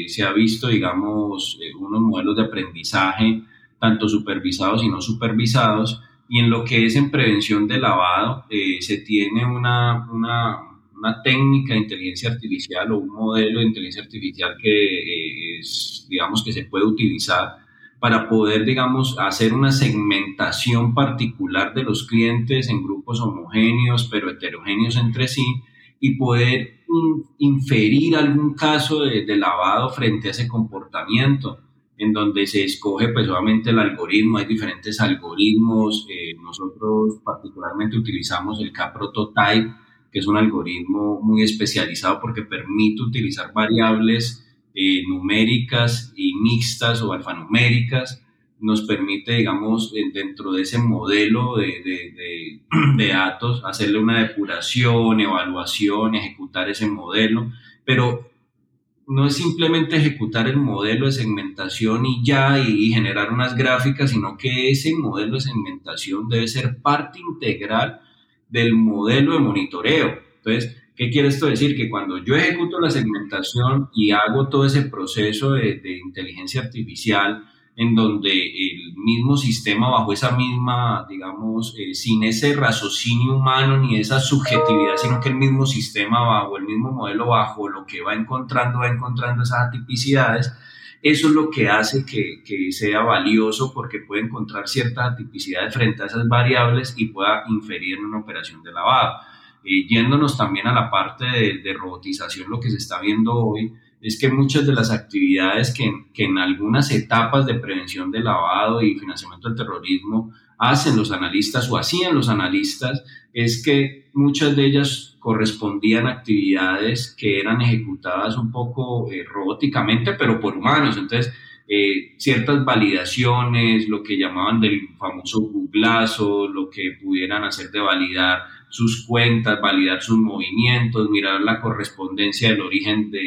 se ha visto, digamos, eh, unos modelos de aprendizaje, tanto supervisados y no supervisados, y en lo que es en prevención de lavado, eh, se tiene una, una, técnica de inteligencia artificial o un modelo de inteligencia artificial que es, digamos, que se puede utilizar para poder, digamos, hacer una segmentación particular de los clientes en grupos homogéneos, pero heterogéneos entre sí, y poder inferir algún caso de, lavado frente a ese comportamiento, en donde se escoge pues obviamente el algoritmo, hay diferentes algoritmos, eh, nosotros particularmente utilizamos el K-Prototype, que es un algoritmo muy especializado porque permite utilizar variables eh, numéricas y mixtas o alfanuméricas nos permite, digamos, dentro de ese modelo de, de, de, datos, hacerle una depuración, evaluación, ejecutar ese modelo, pero no es simplemente ejecutar el modelo de segmentación y ya y, generar unas gráficas, sino que ese modelo de segmentación debe ser parte integral del modelo de monitoreo. Entonces, ¿qué quiere esto decir? Que cuando yo ejecuto la segmentación y hago todo ese proceso de, de inteligencia artificial, en donde el mismo sistema bajo esa misma, digamos, eh, sin ese raciocinio humano ni esa subjetividad, sino que el mismo sistema bajo, el mismo modelo bajo, lo que va encontrando, va encontrando esas atipicidades, eso es lo que hace que, que sea valioso porque puede encontrar ciertas atipicidades frente a esas variables y pueda inferir en una operación de lavado. Eh, yéndonos también a la parte de, de robotización, lo que se está viendo hoy, es que muchas de las actividades que, que, en algunas etapas de prevención de lavado y financiamiento del terrorismo hacen los analistas o hacían los analistas, es que muchas de ellas correspondían a actividades que eran ejecutadas un poco eh, robóticamente, pero por humanos. Entonces, eh, ciertas validaciones, lo que llamaban del famoso googlazo, lo que pudieran hacer de validar sus cuentas, validar sus movimientos, mirar la correspondencia del origen de,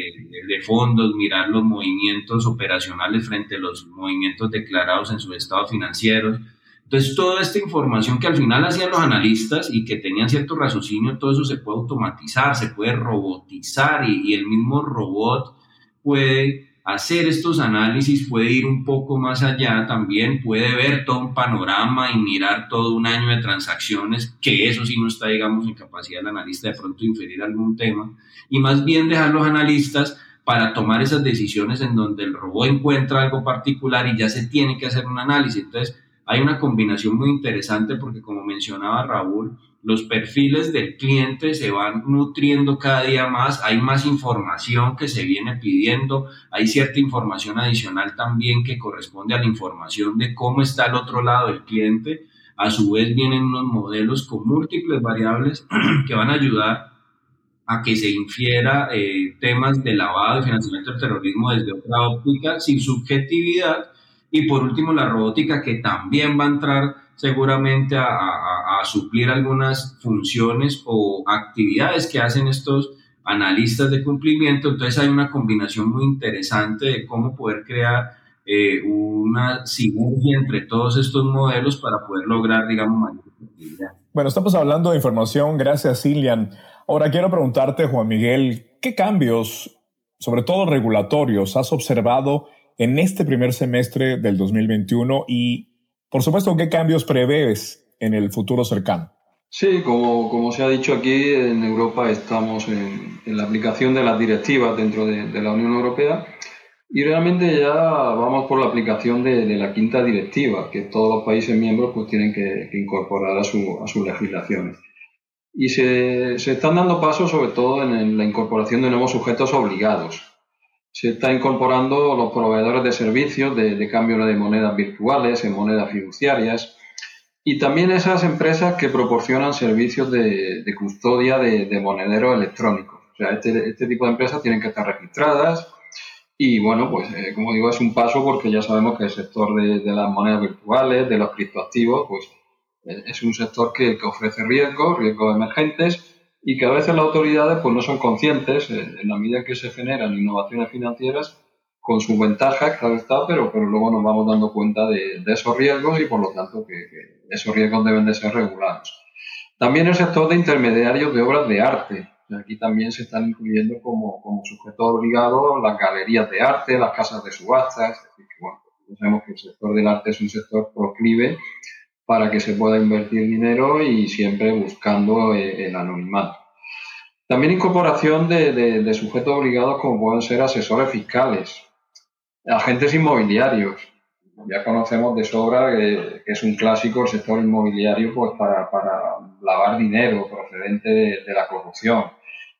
de, fondos, mirar los movimientos operacionales frente a los movimientos declarados en sus estados financieros. Entonces, toda esta información que al final hacían los analistas y que tenían cierto raciocinio, todo eso se puede automatizar, se puede robotizar y, y el mismo robot puede hacer estos análisis puede ir un poco más allá también, puede ver todo un panorama y mirar todo un año de transacciones, que eso sí no está, digamos, en capacidad del analista de pronto inferir algún tema, y más bien dejar los analistas para tomar esas decisiones en donde el robot encuentra algo particular y ya se tiene que hacer un análisis. Entonces, hay una combinación muy interesante porque, como mencionaba Raúl, los perfiles del cliente se van nutriendo cada día más, hay más información que se viene pidiendo, hay cierta información adicional también que corresponde a la información de cómo está el otro lado del cliente. A su vez vienen unos modelos con múltiples variables que van a ayudar a que se infiera eh, temas de lavado y financiamiento del terrorismo desde otra óptica sin subjetividad. Y por último, la robótica que también va a entrar seguramente a, suplir algunas funciones o actividades que hacen estos analistas de cumplimiento. Entonces hay una combinación muy interesante de cómo poder crear eh, una sinergia entre todos estos modelos para poder lograr, digamos, mayor. Bueno, estamos hablando de información, gracias, Cilian. Ahora quiero preguntarte, Juan Miguel, ¿qué cambios, sobre todo regulatorios, has observado en este primer semestre del 2021 y por supuesto, ¿qué cambios prevés en el futuro cercano? Sí, como, como se ha dicho aquí, en Europa estamos en, la aplicación de las directivas dentro de, la Unión Europea y realmente ya vamos por la aplicación de, la quinta directiva, que todos los países miembros pues, tienen que, incorporar a, su, a sus legislaciones. Y se, se, están dando pasos sobre todo en la incorporación de nuevos sujetos obligados se está incorporando los proveedores de servicios de, cambio de monedas virtuales en monedas fiduciarias y también esas empresas que proporcionan servicios de, custodia de, de, monederos electrónicos. O sea, este, este, tipo de empresas tienen que estar registradas y bueno, pues eh, como digo, es un paso porque ya sabemos que el sector de, las monedas virtuales, de los criptoactivos, pues eh, es un sector que, que ofrece riesgos, riesgos emergentes y que a veces las autoridades pues no son conscientes eh, en la medida que se generan innovaciones financieras con sus ventajas, claro está, pero, pero luego nos vamos dando cuenta de, esos riesgos y por lo tanto que, esos riesgos deben de ser regulados. También el sector de intermediarios de obras de arte. Aquí también se están incluyendo como, como sujetos obligados las galerías de arte, las casas de subastas. bueno, sabemos que el sector del arte es un sector proclive para que se pueda invertir dinero y siempre buscando eh, el anonimato. También incorporación de, sujetos obligados como pueden ser asesores fiscales, agentes inmobiliarios. Ya conocemos de sobra que, es un clásico el sector inmobiliario pues para, lavar dinero procedente de la corrupción.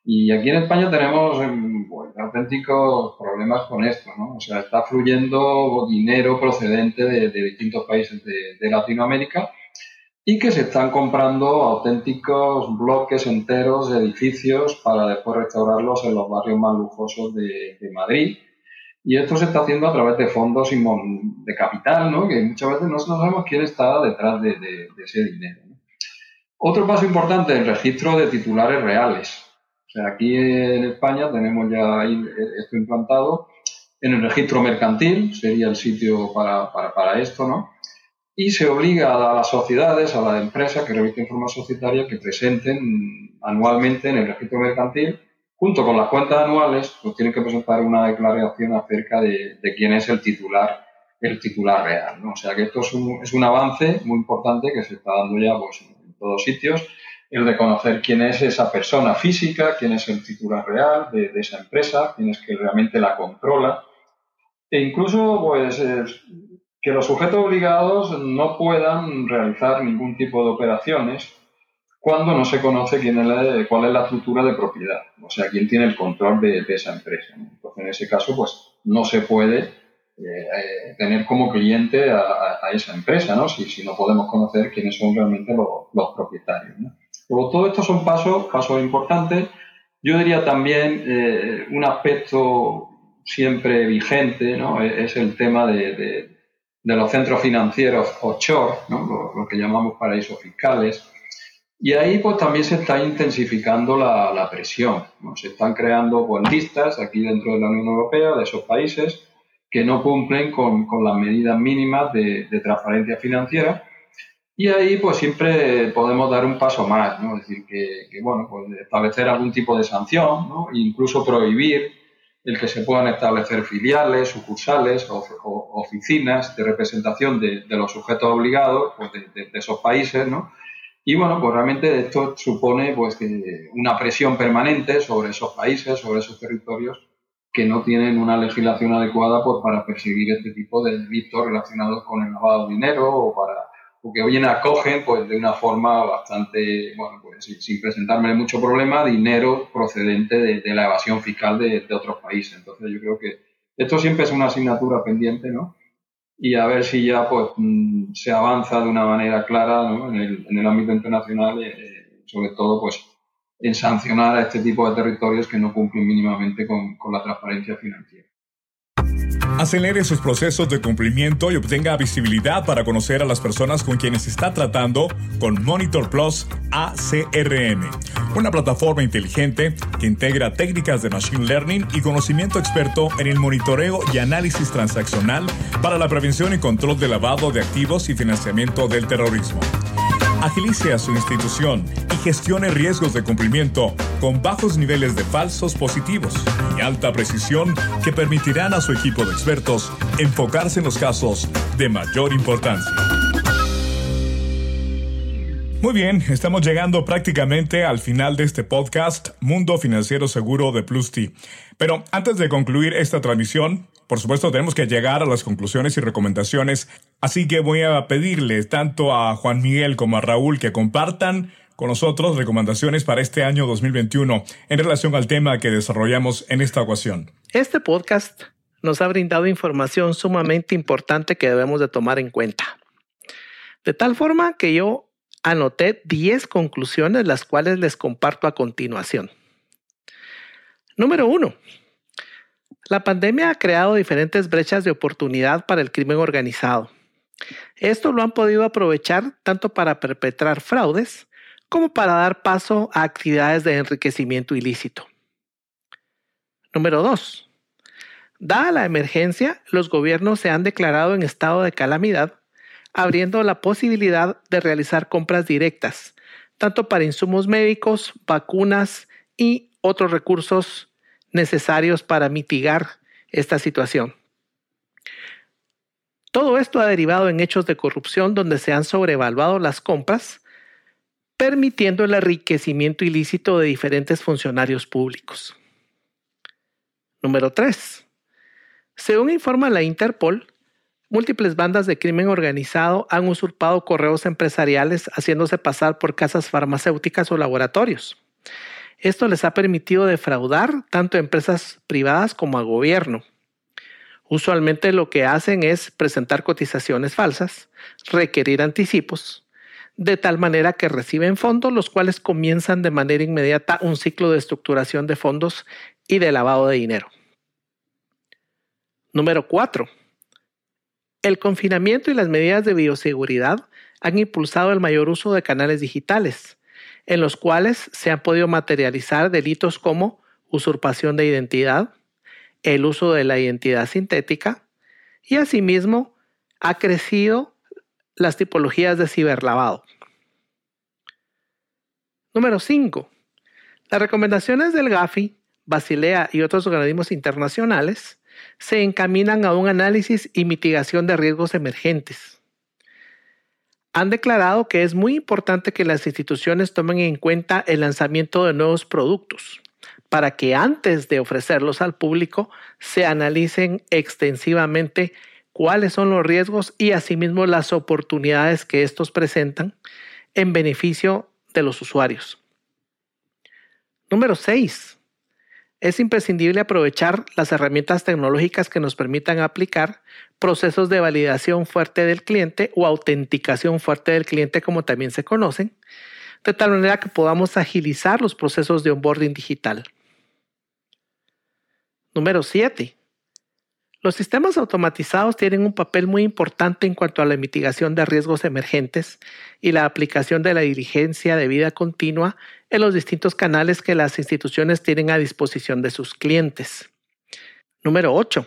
Y aquí en España tenemos em, auténticos problemas con esto, ¿no? O sea, está fluyendo dinero procedente de, distintos países de, Latinoamérica y que se están comprando auténticos bloques enteros de edificios para después restaurarlos en los barrios más lujosos de, Madrid. Y esto se está haciendo a través de fondos de capital, ¿no? Que muchas veces no sabemos quién está detrás de, ese dinero. Otro paso importante, el registro de titulares reales aquí en España tenemos ya esto implantado en el registro mercantil, sería el sitio para, para, para esto, ¿no? Y se obliga a las sociedades, a las empresas que remiten forma societaria que presenten anualmente en el registro mercantil, junto con las cuentas anuales, pues tienen que presentar una declaración acerca de, de quién es el titular el titular real. ¿no? O sea que esto es un, es un avance muy importante que se está dando ya pues, en todos sitios el de conocer quién es esa persona física, quién es el titular real de, esa empresa, quién es que realmente la controla. E incluso, pues, que los sujetos obligados no puedan realizar ningún tipo de operaciones cuando no se conoce quién es cuál es la estructura de propiedad, o sea, quién tiene el control de, esa empresa. Entonces, en ese caso, pues, no se puede eh, tener como cliente a, esa empresa, ¿no? Si, si, no podemos conocer quiénes son realmente los, los propietarios. ¿no? Todo esto son pasos, pasos importantes. Yo diría también eh, un aspecto siempre vigente ¿no? E-, es el tema de, los centros financieros offshore, ¿no? lo, que llamamos paraísos fiscales. Y ahí pues también se está intensificando la, presión. Se están creando listas aquí dentro de la Unión Europea de esos países que no cumplen con, con las medidas mínimas de transparencia financiera y ahí pues siempre podemos dar un paso más, ¿no? Es decir, que, bueno, pues establecer algún tipo de sanción, ¿no? E incluso prohibir el que se puedan establecer filiales, sucursales o, oficinas de representación de, los sujetos obligados pues de, esos países, ¿no? Y bueno, pues realmente esto supone pues que una presión permanente sobre esos países, sobre esos territorios que no tienen una legislación adecuada pues para perseguir este tipo de delitos relacionados con el lavado de dinero o para porque bien acogen pues de una forma bastante, bueno, pues sin, presentarme mucho problema, dinero procedente de, la evasión fiscal de, otros países. Entonces yo creo que esto siempre es una asignatura pendiente, ¿no? Y a ver si ya pues mm, se avanza de una manera clara ¿no? en, el, en, el, ámbito internacional, eh, sobre todo pues en sancionar a este tipo de territorios que no cumplen mínimamente con, con la transparencia financiera. Acelere sus procesos de cumplimiento y obtenga visibilidad para conocer a las personas con quienes está tratando con Monitor Plus ACRM, una plataforma inteligente que integra técnicas de Machine Learning y conocimiento experto en el monitoreo y análisis transaccional para la prevención y control del lavado de activos y financiamiento del terrorismo agilice a su institución y gestione riesgos de cumplimiento con bajos niveles de falsos positivos y alta precisión que permitirán a su equipo de expertos enfocarse en los casos de mayor importancia. Muy bien, estamos llegando prácticamente al final de este podcast Mundo Financiero Seguro de Plus T. Pero antes de concluir esta transmisión, por supuesto, tenemos que llegar a las conclusiones y recomendaciones, así que voy a pedirle tanto a Juan Miguel como a Raúl que compartan con nosotros recomendaciones para este año 2021 en relación al tema que desarrollamos en esta ocasión. Este podcast nos ha brindado información sumamente importante que debemos de tomar en cuenta. De tal forma que yo anoté 10 conclusiones las cuales les comparto a continuación. Número 1. La pandemia ha creado diferentes brechas de oportunidad para el crimen organizado. Esto lo han podido aprovechar tanto para perpetrar fraudes como para dar paso a actividades de enriquecimiento ilícito. Número 2. Dada la emergencia, los gobiernos se han declarado en estado de calamidad, abriendo la posibilidad de realizar compras directas, tanto para insumos médicos, vacunas y otros recursos necesarios para mitigar esta situación. Todo esto ha derivado en hechos de corrupción donde se han sobrevaluado las compras, permitiendo el enriquecimiento ilícito de diferentes funcionarios públicos. Número 3. Según informa la Interpol, múltiples bandas de crimen organizado han usurpado correos empresariales haciéndose pasar por casas farmacéuticas o laboratorios. Esto les ha permitido defraudar tanto a empresas privadas como a gobierno. Usualmente lo que hacen es presentar cotizaciones falsas, requerir anticipos, de tal manera que reciben fondos los cuales comienzan de manera inmediata un ciclo de estructuración de fondos y de lavado de dinero. Número 4. El confinamiento y las medidas de bioseguridad han impulsado el mayor uso de canales digitales, en los cuales se han podido materializar delitos como usurpación de identidad, el uso de la identidad sintética y asimismo ha crecido las tipologías de ciberlavado. Número 5. Las recomendaciones del GAFI, Basilea y otros organismos internacionales se encaminan a un análisis y mitigación de riesgos emergentes. Han declarado que es muy importante que las instituciones tomen en cuenta el lanzamiento de nuevos productos para que antes de ofrecerlos al público se analicen extensivamente cuáles son los riesgos y asimismo las oportunidades que estos presentan en beneficio de los usuarios. Número 6. Es imprescindible aprovechar las herramientas tecnológicas que nos permitan aplicar procesos de validación fuerte del cliente o autenticación fuerte del cliente, como también se conocen, de tal manera que podamos agilizar los procesos de onboarding digital. Número 7. Los sistemas automatizados tienen un papel muy importante en cuanto a la mitigación de riesgos emergentes y la aplicación de la diligencia de vida continua en los distintos canales que las instituciones tienen a disposición de sus clientes. Número 8.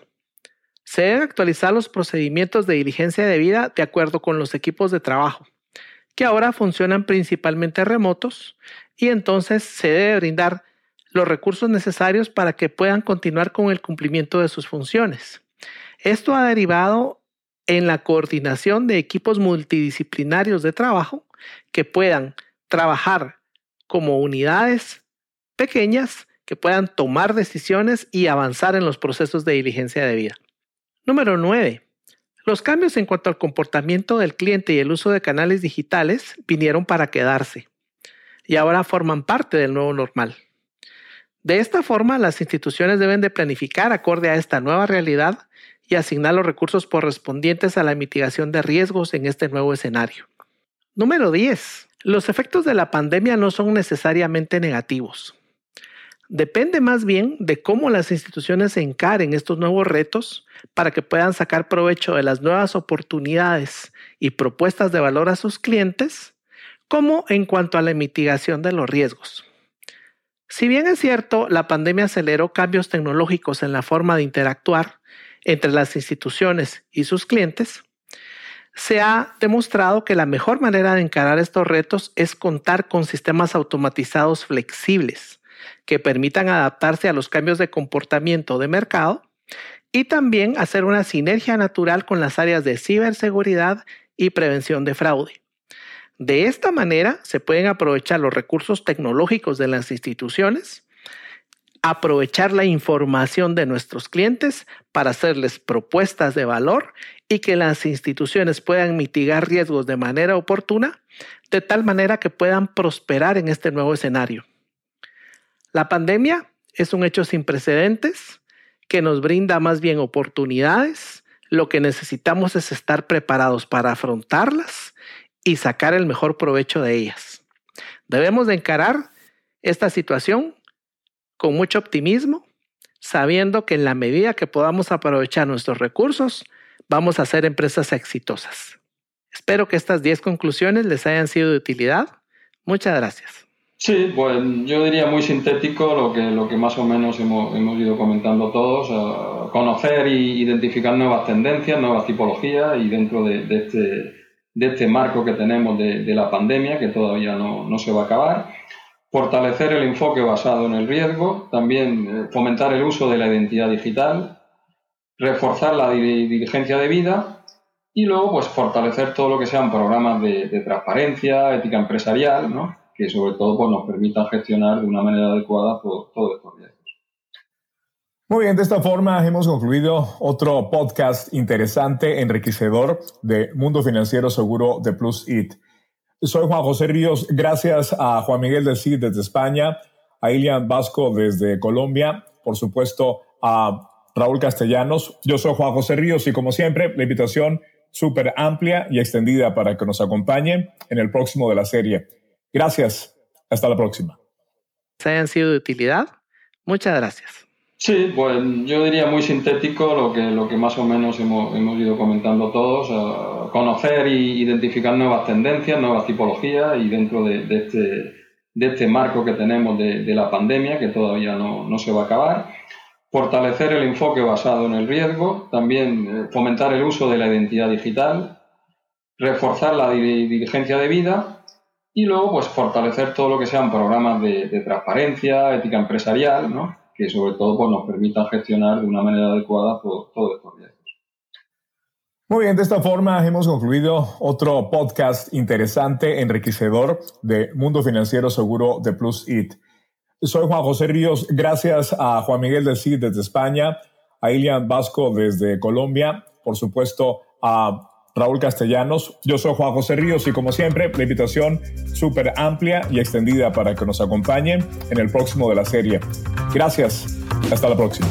Se deben actualizar los procedimientos de diligencia de vida de acuerdo con los equipos de trabajo, que ahora funcionan principalmente remotos y entonces se debe brindar los recursos necesarios para que puedan continuar con el cumplimiento de sus funciones. Esto ha derivado en la coordinación de equipos multidisciplinarios de trabajo que puedan trabajar como unidades pequeñas que puedan tomar decisiones y avanzar en los procesos de diligencia de vida. Número 9. Los cambios en cuanto al comportamiento del cliente y el uso de canales digitales vinieron para quedarse y ahora forman parte del nuevo normal. De esta forma, las instituciones deben de planificar acorde a esta nueva realidad y asignar los recursos correspondientes a la mitigación de riesgos en este nuevo escenario. Número 10. Los efectos de la pandemia no son necesariamente negativos. Depende más bien de cómo las instituciones encaren estos nuevos retos para que puedan sacar provecho de las nuevas oportunidades y propuestas de valor a sus clientes, como en cuanto a la mitigación de los riesgos. Si bien es cierto, la pandemia aceleró cambios tecnológicos en la forma de interactuar entre las instituciones y sus clientes, se ha demostrado que la mejor manera de encarar estos retos es contar con sistemas automatizados flexibles que permitan adaptarse a los cambios de comportamiento de mercado y también hacer una sinergia natural con las áreas de ciberseguridad y prevención de fraude. De esta manera se pueden aprovechar los recursos tecnológicos de las instituciones aprovechar la información de nuestros clientes para hacerles propuestas de valor y que las instituciones puedan mitigar riesgos de manera oportuna, de tal manera que puedan prosperar en este nuevo escenario. La pandemia es un hecho sin precedentes que nos brinda más bien oportunidades. Lo que necesitamos es estar preparados para afrontarlas y sacar el mejor provecho de ellas. Debemos de encarar esta situación con mucho optimismo, sabiendo que en la medida que podamos aprovechar nuestros recursos, vamos a ser empresas exitosas. Espero que estas 10 conclusiones les hayan sido de utilidad. Muchas gracias. Sí, pues yo diría muy sintético lo que, lo que más o menos hemos, hemos ido comentando todos, conocer e identificar nuevas tendencias, nuevas tipologías y dentro de, este, de este, marco que tenemos de, de, la pandemia, que todavía no, no se va a acabar, fortalecer el enfoque basado en el riesgo, también eh, fomentar el uso de la identidad digital, reforzar la diligencia de vida y luego pues fortalecer todo lo que sean programas de, transparencia, ética empresarial, ¿no? que sobre todo pues, nos permitan gestionar de una manera adecuada todo, todo estos riesgos. Muy bien, de esta forma hemos concluido otro podcast interesante, enriquecedor de Mundo Financiero Seguro de Plus IT. Soy Juan José Ríos. Gracias a Juan Miguel del CID desde España, a Ilian Vasco desde Colombia, por supuesto a Raúl Castellanos. Yo soy Juan José Ríos y como siempre, la invitación súper amplia y extendida para que nos acompañe en el próximo de la serie. Gracias. Hasta la próxima. Se hayan sido de utilidad. Muchas gracias. Sí, pues yo diría muy sintético lo que, lo que más o menos hemos, hemos ido comentando todos, conocer e identificar nuevas tendencias, nuevas tipologías y dentro de, este, de este marco que tenemos de, la pandemia, que todavía no, se va a acabar, fortalecer el enfoque basado en el riesgo, también eh, fomentar el uso de la identidad digital, reforzar la diligencia de vida y luego pues fortalecer todo lo que sean programas de, transparencia, ética empresarial, ¿no? Que sobre todo pues, nos permitan gestionar de una manera adecuada todo, todo estos riesgos. Muy bien, de esta forma hemos concluido otro podcast interesante, enriquecedor de Mundo Financiero Seguro de Plus IT. Soy Juan José Ríos, gracias a Juan Miguel del CID desde España, a Ilian Vasco desde Colombia, por supuesto a Raúl Castellanos. Yo soy Juan José Ríos y como siempre, la invitación súper amplia y extendida para que nos acompañen en el próximo de la serie. Gracias. Hasta la próxima.